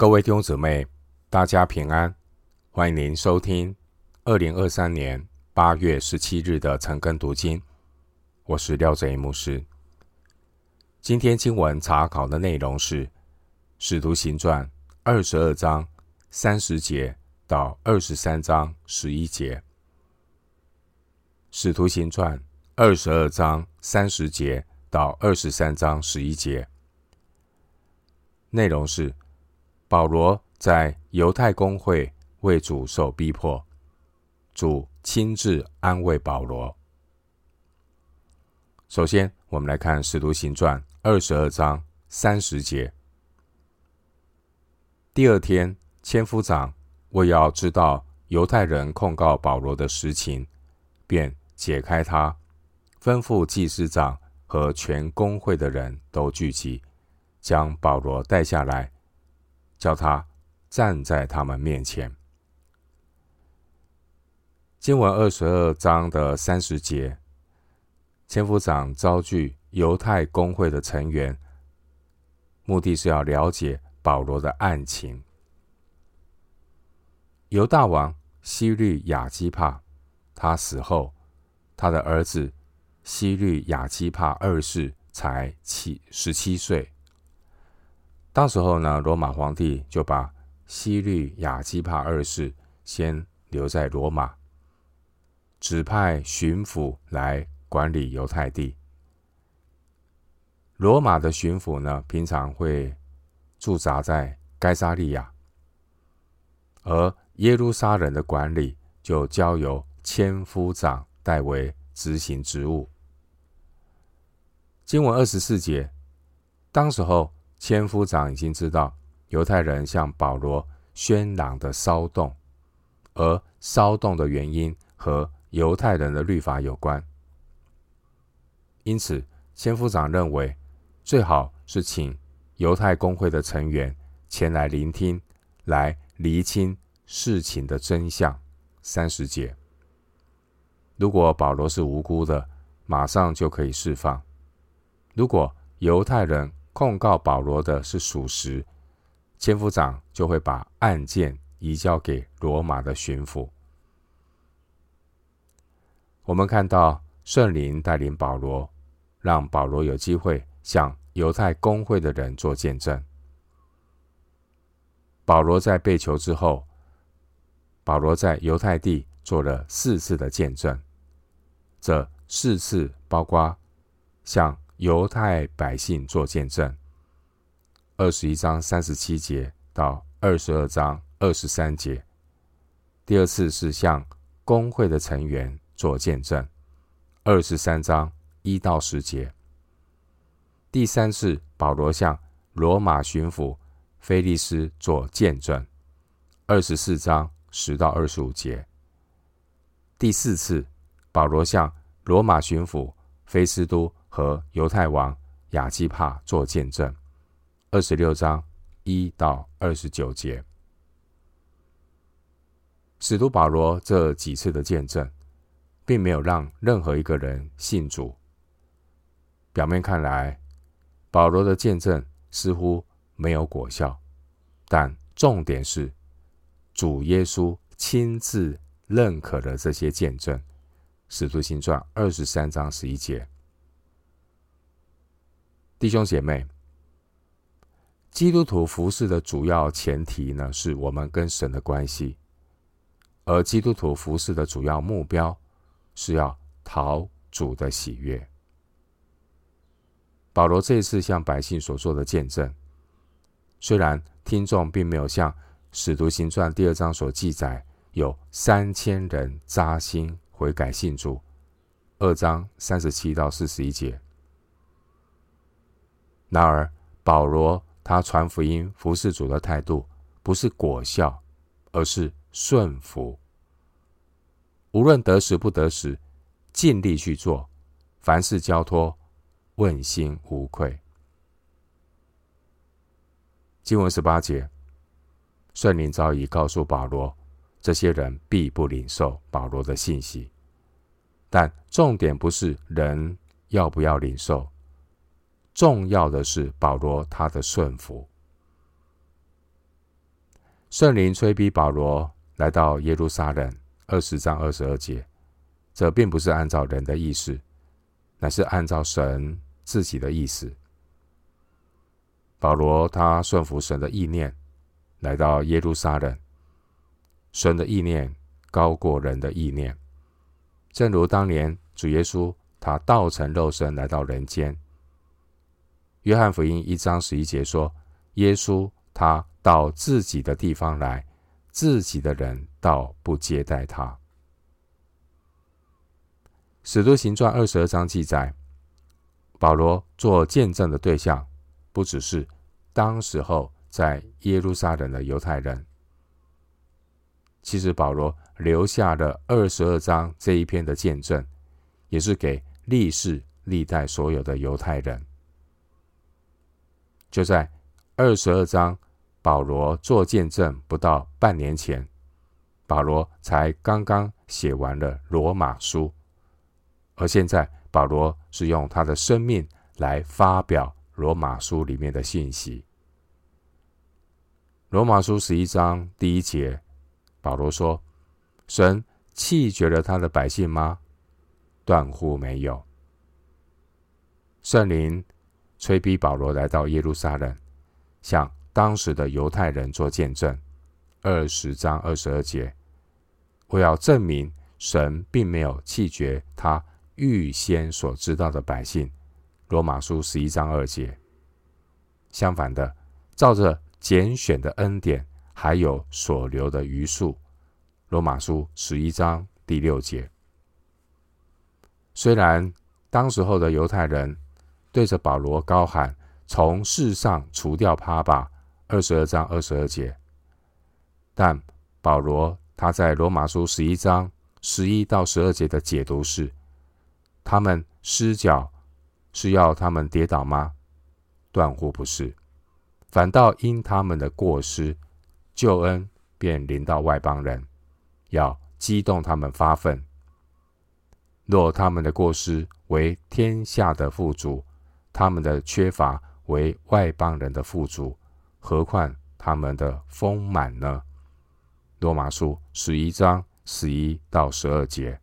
各位弟兄姊妹，大家平安！欢迎您收听二零二三年八月十七日的晨更读经。我是廖哲一牧师。今天经文查考的内容是《使徒行传》二十二章三十节到二十三章十一节。《使徒行传》二十二章三十节到二十三章十一节，内容是。保罗在犹太公会为主受逼迫，主亲自安慰保罗。首先，我们来看《使徒行传》二十二章三十节。第二天，千夫长为要知道犹太人控告保罗的实情，便解开他，吩咐祭司长和全公会的人都聚集，将保罗带下来。叫他站在他们面前。经文二十二章的三十节，千夫长召集犹太公会的成员，目的是要了解保罗的案情。犹大王希律亚基帕，他死后，他的儿子希律亚基帕二世才七十七岁。当时候呢，罗马皇帝就把希律亚基帕二世先留在罗马，指派巡抚来管理犹太地。罗马的巡抚呢，平常会驻扎在该沙利亚，而耶路撒冷的管理就交由千夫长代为执行职务。经文二十四节，当时候。千夫长已经知道犹太人向保罗喧嚷的骚动，而骚动的原因和犹太人的律法有关，因此千夫长认为最好是请犹太公会的成员前来聆听，来厘清事情的真相。三十节，如果保罗是无辜的，马上就可以释放；如果犹太人，控告保罗的是属实，千夫长就会把案件移交给罗马的巡抚。我们看到圣灵带领保罗，让保罗有机会向犹太公会的人做见证。保罗在被囚之后，保罗在犹太地做了四次的见证，这四次包括向犹太百姓做见证，二十一章三十七节到二十二章二十三节。第二次是向工会的成员做见证，二十三章一到十节。第三次，保罗向罗马巡抚菲利斯做见证，二十四章十到二十五节。第四次，保罗向罗马巡抚菲斯都。和犹太王亚基帕做见证，二十六章一到二十九节。使徒保罗这几次的见证，并没有让任何一个人信主。表面看来，保罗的见证似乎没有果效，但重点是主耶稣亲自认可了这些见证。使徒行传二十三章十一节。弟兄姐妹，基督徒服侍的主要前提呢，是我们跟神的关系；而基督徒服侍的主要目标，是要讨主的喜悦。保罗这一次向百姓所做的见证，虽然听众并没有像《使徒行传》第二章所记载，有三千人扎心悔改信主，二章三十七到四十一节。然而，保罗他传福音、服侍主的态度，不是果效，而是顺服。无论得时不得时，尽力去做，凡事交托，问心无愧。经文十八节，圣灵早已告诉保罗，这些人必不领受保罗的信息。但重点不是人要不要领受。重要的是保罗他的顺服。圣灵催逼保罗来到耶路撒冷，二十章二十二节，这并不是按照人的意思，乃是按照神自己的意思。保罗他顺服神的意念，来到耶路撒冷。神的意念高过人的意念，正如当年主耶稣他道成肉身来到人间。约翰福音一章十一节说：“耶稣他到自己的地方来，自己的人倒不接待他。”使徒行传二十二章记载，保罗做见证的对象。不只是当时候在耶路撒冷的犹太人，其实保罗留下了二十二章这一篇的见证，也是给历世历代所有的犹太人。就在二十二章，保罗做见证不到半年前，保罗才刚刚写完了罗马书，而现在保罗是用他的生命来发表。罗马书里面的信息。罗马书十一章第一节，保罗说：“神弃绝了他的百姓吗？断乎没有。”圣灵催逼保罗来到耶路撒冷，向当时的犹太人做见证。二十章二十二节，我要证明神并没有弃绝他预先所知道的百姓。罗马书十一章二节，相反的，照着拣选的恩典，还有所留的余数。罗马书十一章第六节，虽然当时候的犹太人对着保罗高喊“从世上除掉他吧”，二十二章二十二节，但保罗他在罗马书十一章十一到十二节的解读是：他们失脚。是要他们跌倒吗？断乎不是，反倒因他们的过失，救恩便临到外邦人，要激动他们发愤。若他们的过失为天下的富足，他们的缺乏为外邦人的富足，何况他们的丰满呢？罗马书十一章十一到十二节。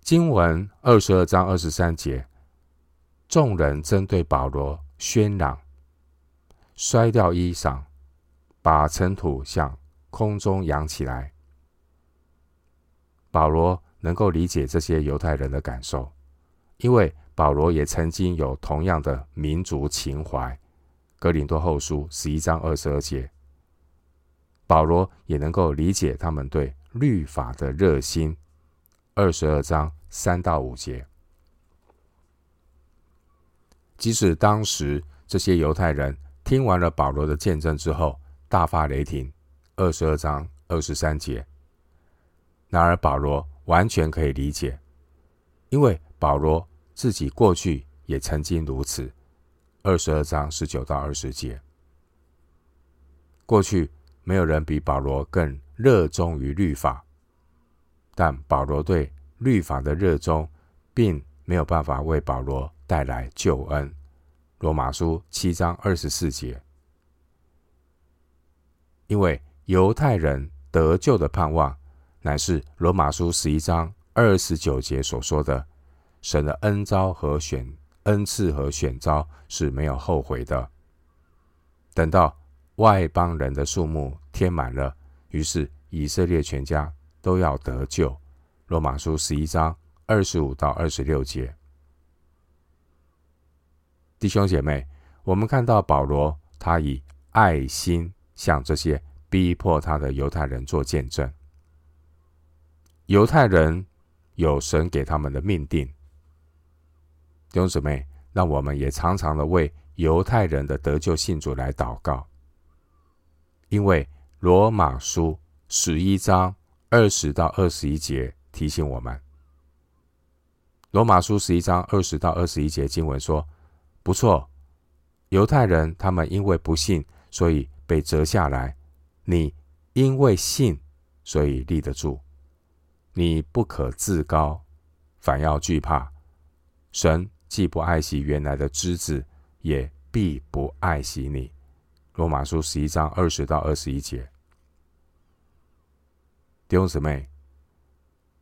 经文二十二章二十三节，众人针对保罗喧嚷，摔掉衣裳，把尘土向空中扬起来。保罗能够理解这些犹太人的感受，因为保罗也曾经有同样的民族情怀。哥林多后书十一章二十二节，保罗也能够理解他们对律法的热心。二十二章三到五节，即使当时这些犹太人听完了保罗的见证之后，大发雷霆。二十二章二十三节，然而保罗完全可以理解，因为保罗自己过去也曾经如此。二十二章十九到二十节，过去没有人比保罗更热衷于律法。但保罗对律法的热衷，并没有办法为保罗带来救恩。罗马书七章二十四节，因为犹太人得救的盼望，乃是罗马书十一章二十九节所说的：神的恩招和选恩赐和选招是没有后悔的。等到外邦人的数目添满了，于是以色列全家。都要得救。罗马书十一章二十五到二十六节，弟兄姐妹，我们看到保罗，他以爱心向这些逼迫他的犹太人做见证。犹太人有神给他们的命定。弟兄姊妹，让我们也常常的为犹太人的得救信主来祷告，因为罗马书十一章。二十到二十一节提醒我们，《罗马书》十一章二十到二十一节经文说：“不错，犹太人他们因为不信，所以被折下来；你因为信，所以立得住。你不可自高，反要惧怕。神既不爱惜原来的枝子，也必不爱惜你。”罗马书十一章二十到二十一节。弟兄姊妹，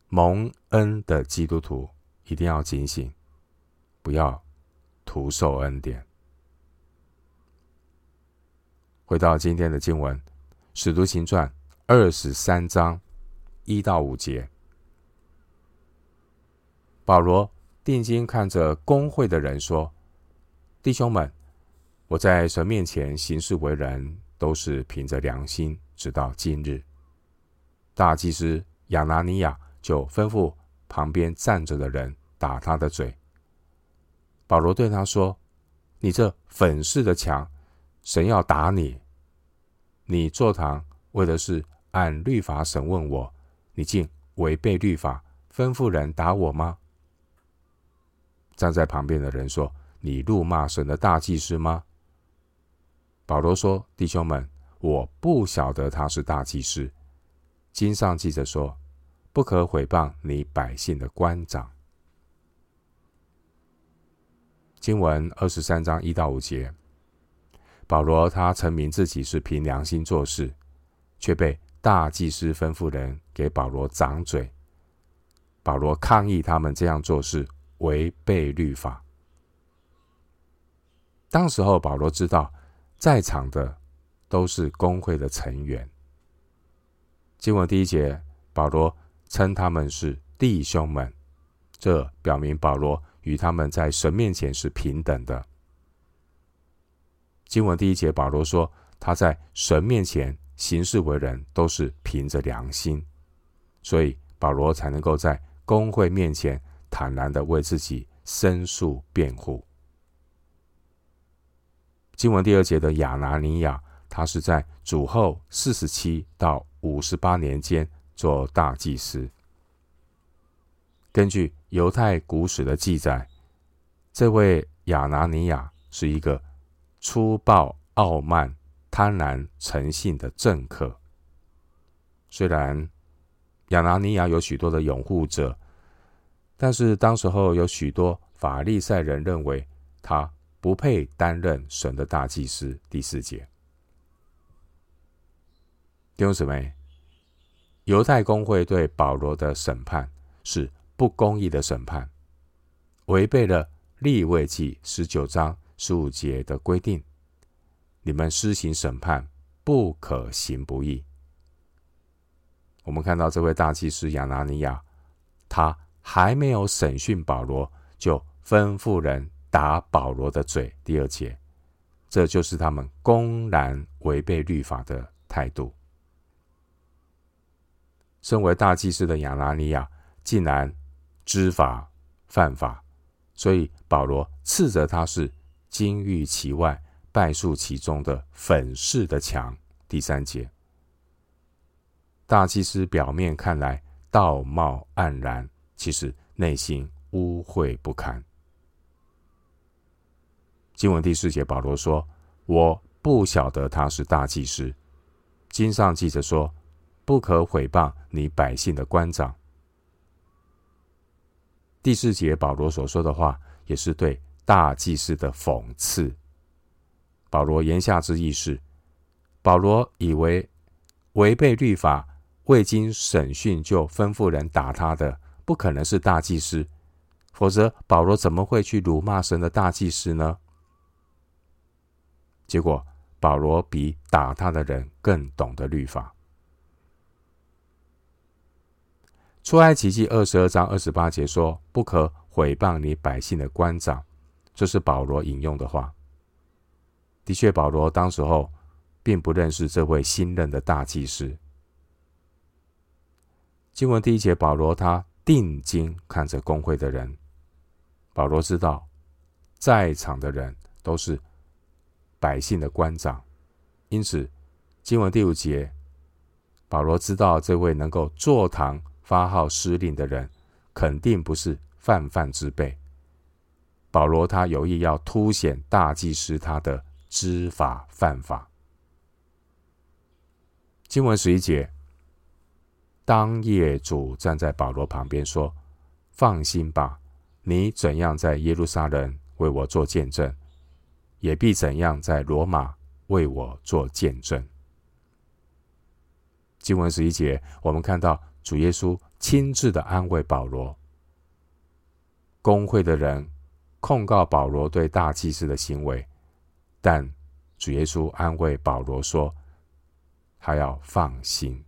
蒙恩的基督徒一定要警醒，不要徒受恩典。回到今天的经文，《使徒行传》二十三章一到五节，保罗定睛看着工会的人说：“弟兄们，我在神面前行事为人，都是凭着良心，直到今日。”大祭司亚拿尼亚就吩咐旁边站着的人打他的嘴。保罗对他说：“你这粉饰的墙！”神要打你，你坐堂为的是按律法审问我，你竟违背律法，吩咐人打我吗？站在旁边的人说：“你辱骂神的大祭司吗？”保罗说：“弟兄们，我不晓得他是大祭司。经上记着说，不可毁谤你百姓的官长。”经文二十三章一到五节。保罗他称明自己是凭良心做事，却被大祭司吩咐人给保罗掌嘴。保罗抗议他们这样做事违背律法。当时候，保罗知道在场的都是工会的成员。经文第一节，保罗称他们是弟兄们，这表明保罗与他们在神面前是平等的。经文第一节，保罗说他在神面前行事为人都是凭着良心，所以保罗才能够在工会面前坦然的为自己申诉辩护。经文第二节的亚拿尼亚，他是在主后四十七到五十八年间做大祭司。根据犹太古史的记载，这位亚拿尼亚是一个。粗暴、傲慢、贪婪、诚信的政客。虽然亚拿尼亚有许多的拥护者，但是当时候有许多法利赛人认为他不配担任神的大祭司。第四节，弟兄姊妹，犹太公会对保罗的审判是不公义的审判，违背了利未记十九章。十五节的规定，你们施行审判，不可行不义。我们看到这位大祭司亚拿尼亚，他还没有审讯保罗，就吩咐人打保罗的嘴。第二节，这就是他们公然违背律法的态度。身为大祭司的亚拿尼亚，竟然知法犯法，所以保罗斥责他是。金玉其外，败絮其中的粉饰的墙。第三节，大祭司表面看来道貌岸然，其实内心污秽不堪。经文第四节，保罗说：“我不晓得他是大祭司。”经上记着说：“不可毁谤你百姓的官长。”第四节，保罗所说的话也是对。大祭司的讽刺，保罗言下之意是：保罗以为违背律法、未经审讯就吩咐人打他的，不可能是大祭司，否则保罗怎么会去辱骂神的大祭司呢？结果，保罗比打他的人更懂得律法。出埃及记二十二章二十八节说：“不可毁谤你百姓的官长。”这是保罗引用的话。的确，保罗当时候并不认识这位新任的大祭司。经文第一节，保罗他定睛看着工会的人。保罗知道，在场的人都是百姓的官长，因此经文第五节，保罗知道这位能够坐堂发号施令的人，肯定不是泛泛之辈。保罗他有意要凸显大祭司他的知法犯法。经文十一节，当夜主站在保罗旁边说：“放心吧，你怎样在耶路撒冷为我做见证，也必怎样在罗马为我做见证。经文十一节，我们看到主耶稣亲自的安慰保罗。公会的人控告保罗对大祭司的行为，但主耶稣安慰保罗说：“他要放心。”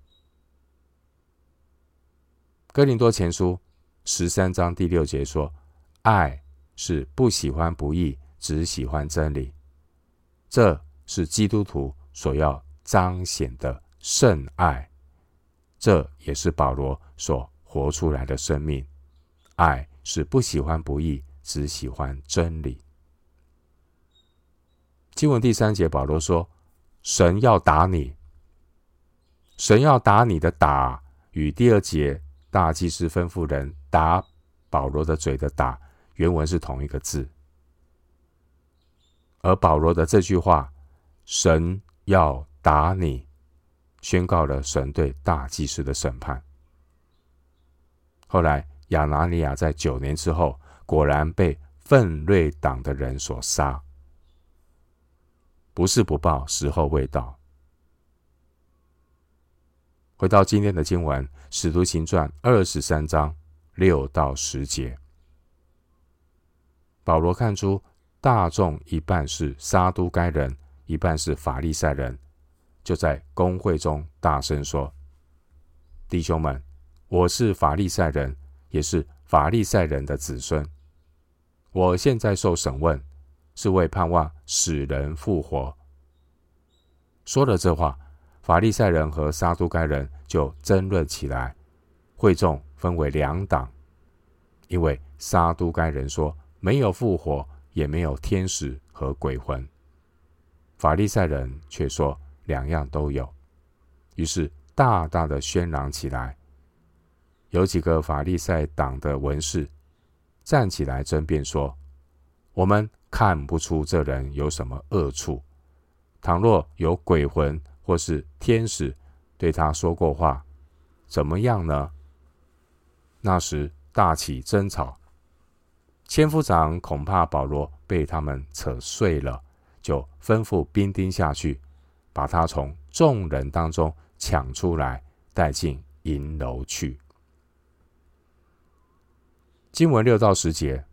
哥林多前书十三章第六节说：“爱是不喜欢不义，只喜欢真理。”这是基督徒所要彰显的圣爱，这也是保罗所活出来的生命。爱是不喜欢不义，只喜欢真理。经文第三节，保罗说：“神要打你，神要打你的打，与第二节。”大祭司吩咐人打保罗的嘴的打，原文是同一个字。而保罗的这句话“神要打你”，宣告了神对大祭司的审判。后来亚拿尼亚在九年之后，果然被奋锐党的人所杀。不是不报，时候未到。回到今天的经文，《使徒行传》二十三章六到十节，保罗看出大众一半是撒都该人，一半是法利赛人，就在公会中大声说：“弟兄们，我是法利赛人，也是法利赛人的子孙。我现在受审问，是为盼望死人复活。”说了这话。法利赛人和撒都该人就争论起来，会众分为两党，因为撒都该人说没有复活，也没有天使和鬼魂；法利赛人却说两样都有。于是大大的喧嚷起来。有几个法利赛党的文士站起来争辩说：“我们看不出这人有什么恶处，倘若有鬼魂。”或是天使对他说过话，怎么样呢？那时大起争吵，千夫长恐怕保罗被他们扯碎了，就吩咐兵丁下去，把他从众人当中抢出来，带进银楼去。经文六到十节，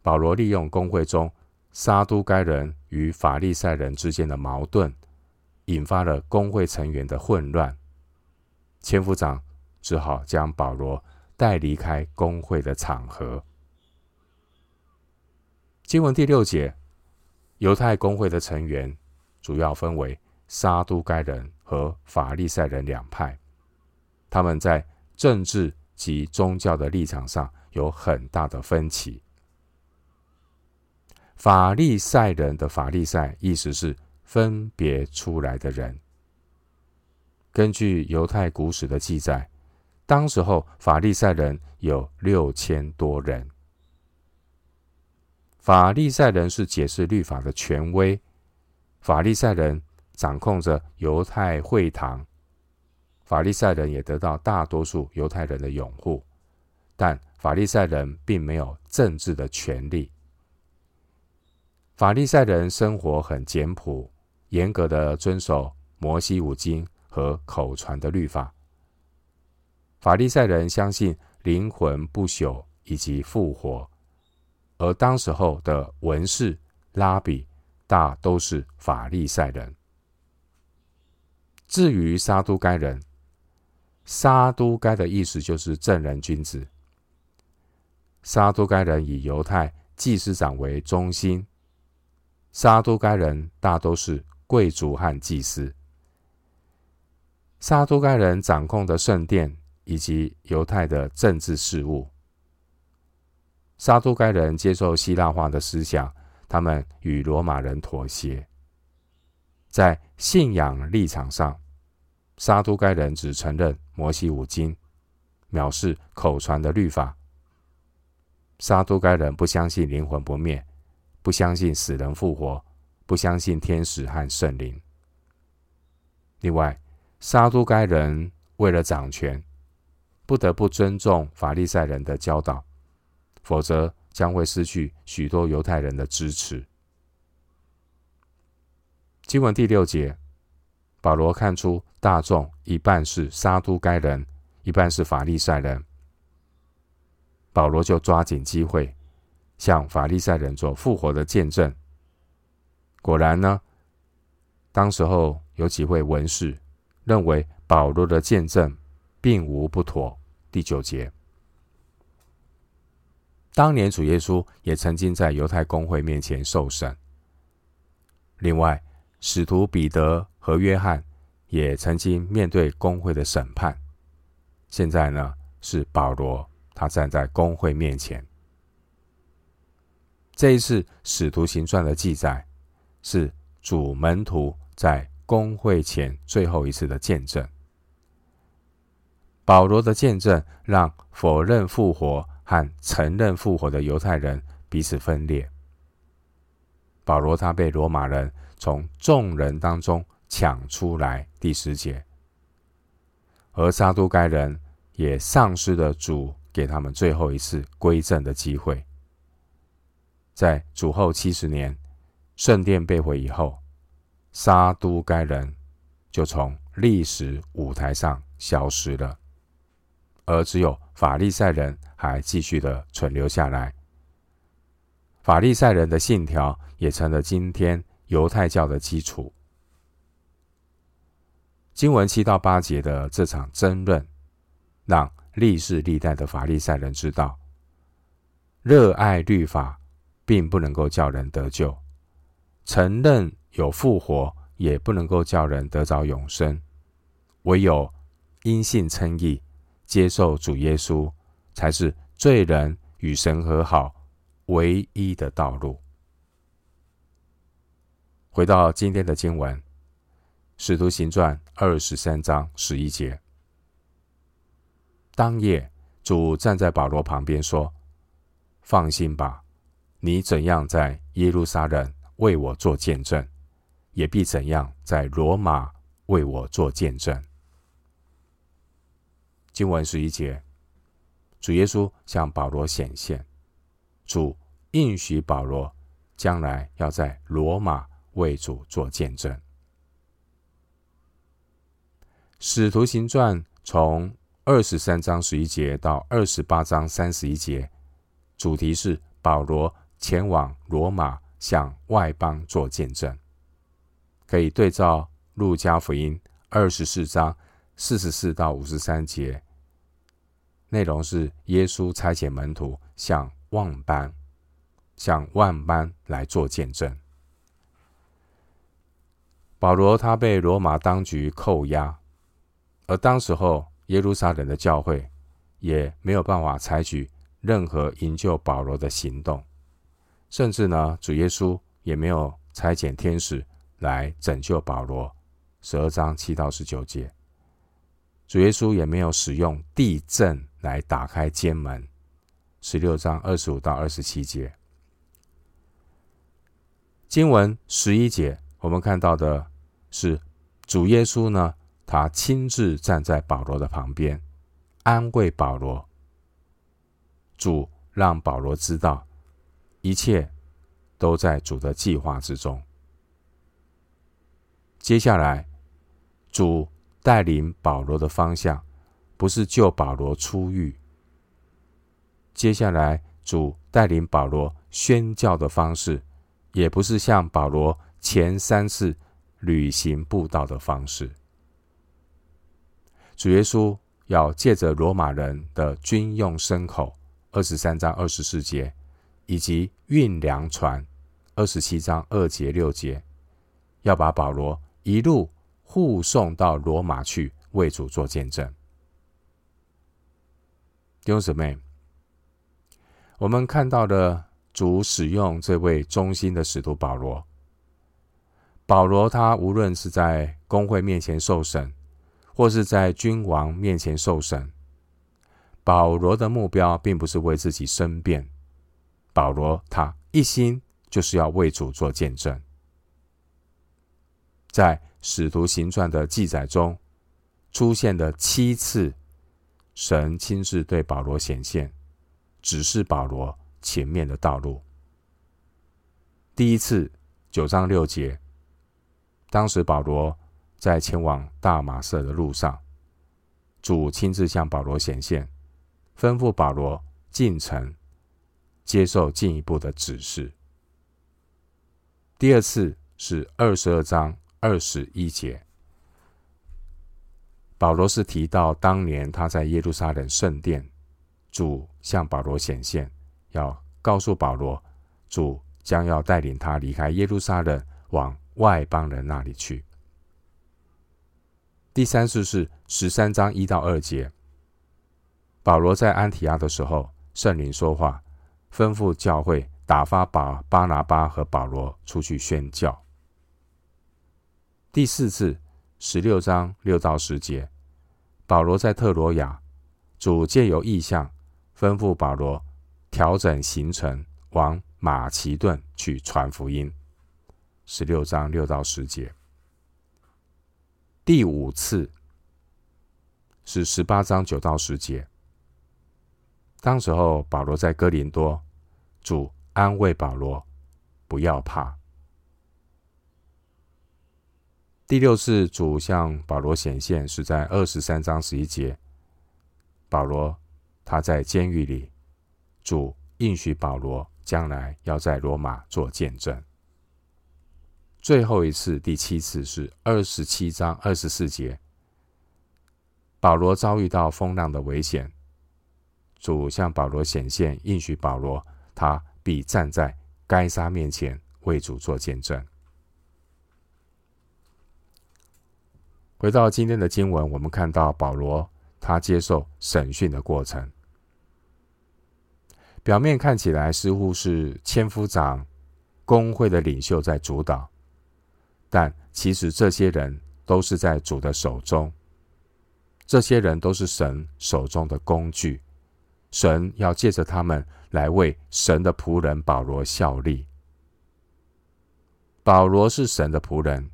保罗利用公会中撒都该人与法利赛人之间的矛盾。引发了公会成员的混乱，千夫长只好将保罗带离开公会的场合。经文第六节，犹太公会的成员主要分为撒都该人和法利赛人两派，他们在政治及宗教的立场上有很大的分歧。法利赛人的法利赛意思是。分别出来的人，根据犹太古史的记载，当时候法利赛人有六千多人。法利赛人是解释律法的权威，法利赛人掌控着犹太会堂，法利赛人也得到大多数犹太人的拥护，但法利赛人并没有政治的权利。法利赛人生活很简朴。严格的遵守摩西五经和口传的律法。法利赛人相信灵魂不朽以及复活，而当时候的文士、拉比大都是法利赛人。至于撒都该人，撒都该的意思就是正人君子。撒都该人以犹太祭司长为中心，撒都该人大都是。贵族和祭司，撒都该人掌控的圣殿以及犹太的政治事务。撒都该人接受希腊化的思想，他们与罗马人妥协。在信仰立场上，撒都该人只承认摩西五经，藐视口传的律法。撒都该人不相信灵魂不灭，不相信死人复活。不相信天使和圣灵。另外，撒都该人为了掌权，不得不尊重法利赛人的教导，否则将会失去许多犹太人的支持。经文第六节，保罗看出大众一半是撒都该人，一半是法利赛人，保罗就抓紧机会向法利赛人做复活的见证。果然呢，当时候有几位文士认为保罗的见证并无不妥。第九节，当年主耶稣也曾经在犹太公会面前受审。另外，使徒彼得和约翰也曾经面对公会的审判。现在呢，是保罗，他站在公会面前。这一次《使徒行传》的记载，是主门徒在公会前最后一次的见证。保罗的见证让否认复活和承认复活的犹太人彼此分裂。保罗他被罗马人从众人当中抢出来，第十节，而撒都该人也丧失了主给他们最后一次归正的机会。在主后七十年，圣殿被毁以后，沙都该人就从历史舞台上消失了。而只有法利赛人还继续的存留下来。法利赛人的信条也成了今天犹太教的基础。经文七到八节的这场争论，让历世历代的法利赛人知道，热爱律法并不能够叫人得救，承认有复活也不能够叫人得着永生，唯有因信称义。接受主耶稣，才是罪人与神和好唯一的道路。回到今天的经文，《使徒行传》二十三章十一节。当夜，主站在保罗旁边说：“放心吧，你怎样在耶路撒冷为我做见证，也必怎样在罗马为我做见证。”经文十一节，主耶稣向保罗显现，主应许保罗将来要在罗马为主做见证。使徒行传从二十三章十一节到二十八章三十一节，主题是保罗前往罗马向外邦做见证，可以对照路加福音二十四章。四十四到五十三节，内容是耶稣差遣门徒向万邦、向万邦来做见证。保罗他被罗马当局扣押，而当时候耶路撒冷的教会也没有办法采取任何营救保罗的行动，甚至呢，主耶稣也没有差遣天使来拯救保罗。十二章七到十九节。主耶稣也没有使用地震来打开监门。十六章二十五到二十七节，经文十一节，我们看到的是主耶稣呢，他亲自站在保罗的旁边，安慰保罗。主让保罗知道，一切都在主的计划之中。接下来，主。带领保罗的方向，不是救保罗出狱。接下来，主带领保罗宣教的方式，也不是像保罗前三次旅行布道的方式。主耶稣要借着罗马人的军用牲口（二十三章二十四节）以及运粮船（二十七章二节六节），要把保罗一路。护送到罗马去为主做见证。弟兄姊妹，我们看到的主使用这位忠心的使徒保罗。保罗他无论是在公会面前受审，或是在君王面前受审，保罗的目标并不是为自己申辩。保罗他一心就是要为主做见证，在。《使徒行传》的记载中出现了七次，神亲自对保罗显现，指示保罗前面的道路。第一次九章六节，当时保罗在前往大马色的路上，主亲自向保罗显现，吩咐保罗进城接受进一步的指示。第二次是二十二章二十一节，保罗是提到当年他在耶路撒冷圣殿，主向保罗显现，要告诉保罗，主将要带领他离开耶路撒冷，往外邦人那里去。第三次是十三章一到二节，保罗在安提阿的时候，圣灵说话，吩咐教会打发把巴拿巴和保罗出去宣教。第四次十六章六到十节，保罗在特罗亚，主借由意象，吩咐保罗调整行程，往马其顿去传福音。十六章六到十节，第五次是十八章九到十节。当时候保罗在哥林多，主安慰保罗不要怕。第六次主向保罗显现是在二十三章十一节，保罗他在监狱里，主应许保罗将来要在罗马做见证。最后一次，第七次是二十七章二十四节，保罗遭遇到风浪的危险，主向保罗显现，应许保罗他必站在该撒面前为主做见证。回到今天的经文，我们看到保罗他接受审讯的过程，表面看起来似乎是千夫长、公会的领袖在主导。但其实这些人都是在主的手中，这些人都是神手中的工具，神要借着他们来为神的仆人保罗效力。保罗是神的仆人，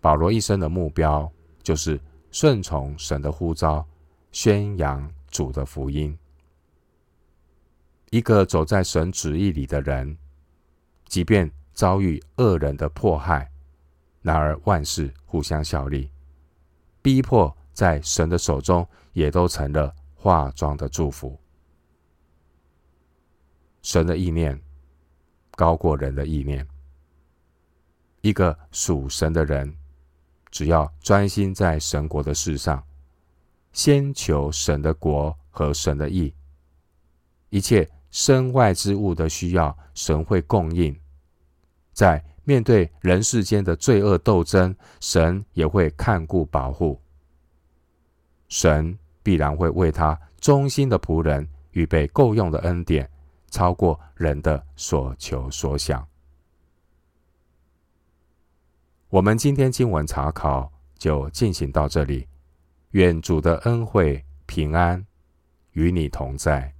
保罗一生的目标就是顺从神的呼召，宣扬主的福音。一个走在神旨意里的人，即便遭遇恶人的迫害。然而万事互相效力，逼迫在神的手中，也都成了化妆的祝福。神的意念高过人的意念。一个属神的人，只要专心在神国的事上，先求神的国和神的意，一切身外之物的需要，神会供应。在面对人世间的罪恶斗争，神也会看顾保护。神必然会为他忠心的仆人预备够用的恩典，超过人的所求所想。我们今天经文查考就进行到这里，愿主的恩惠平安与你同在。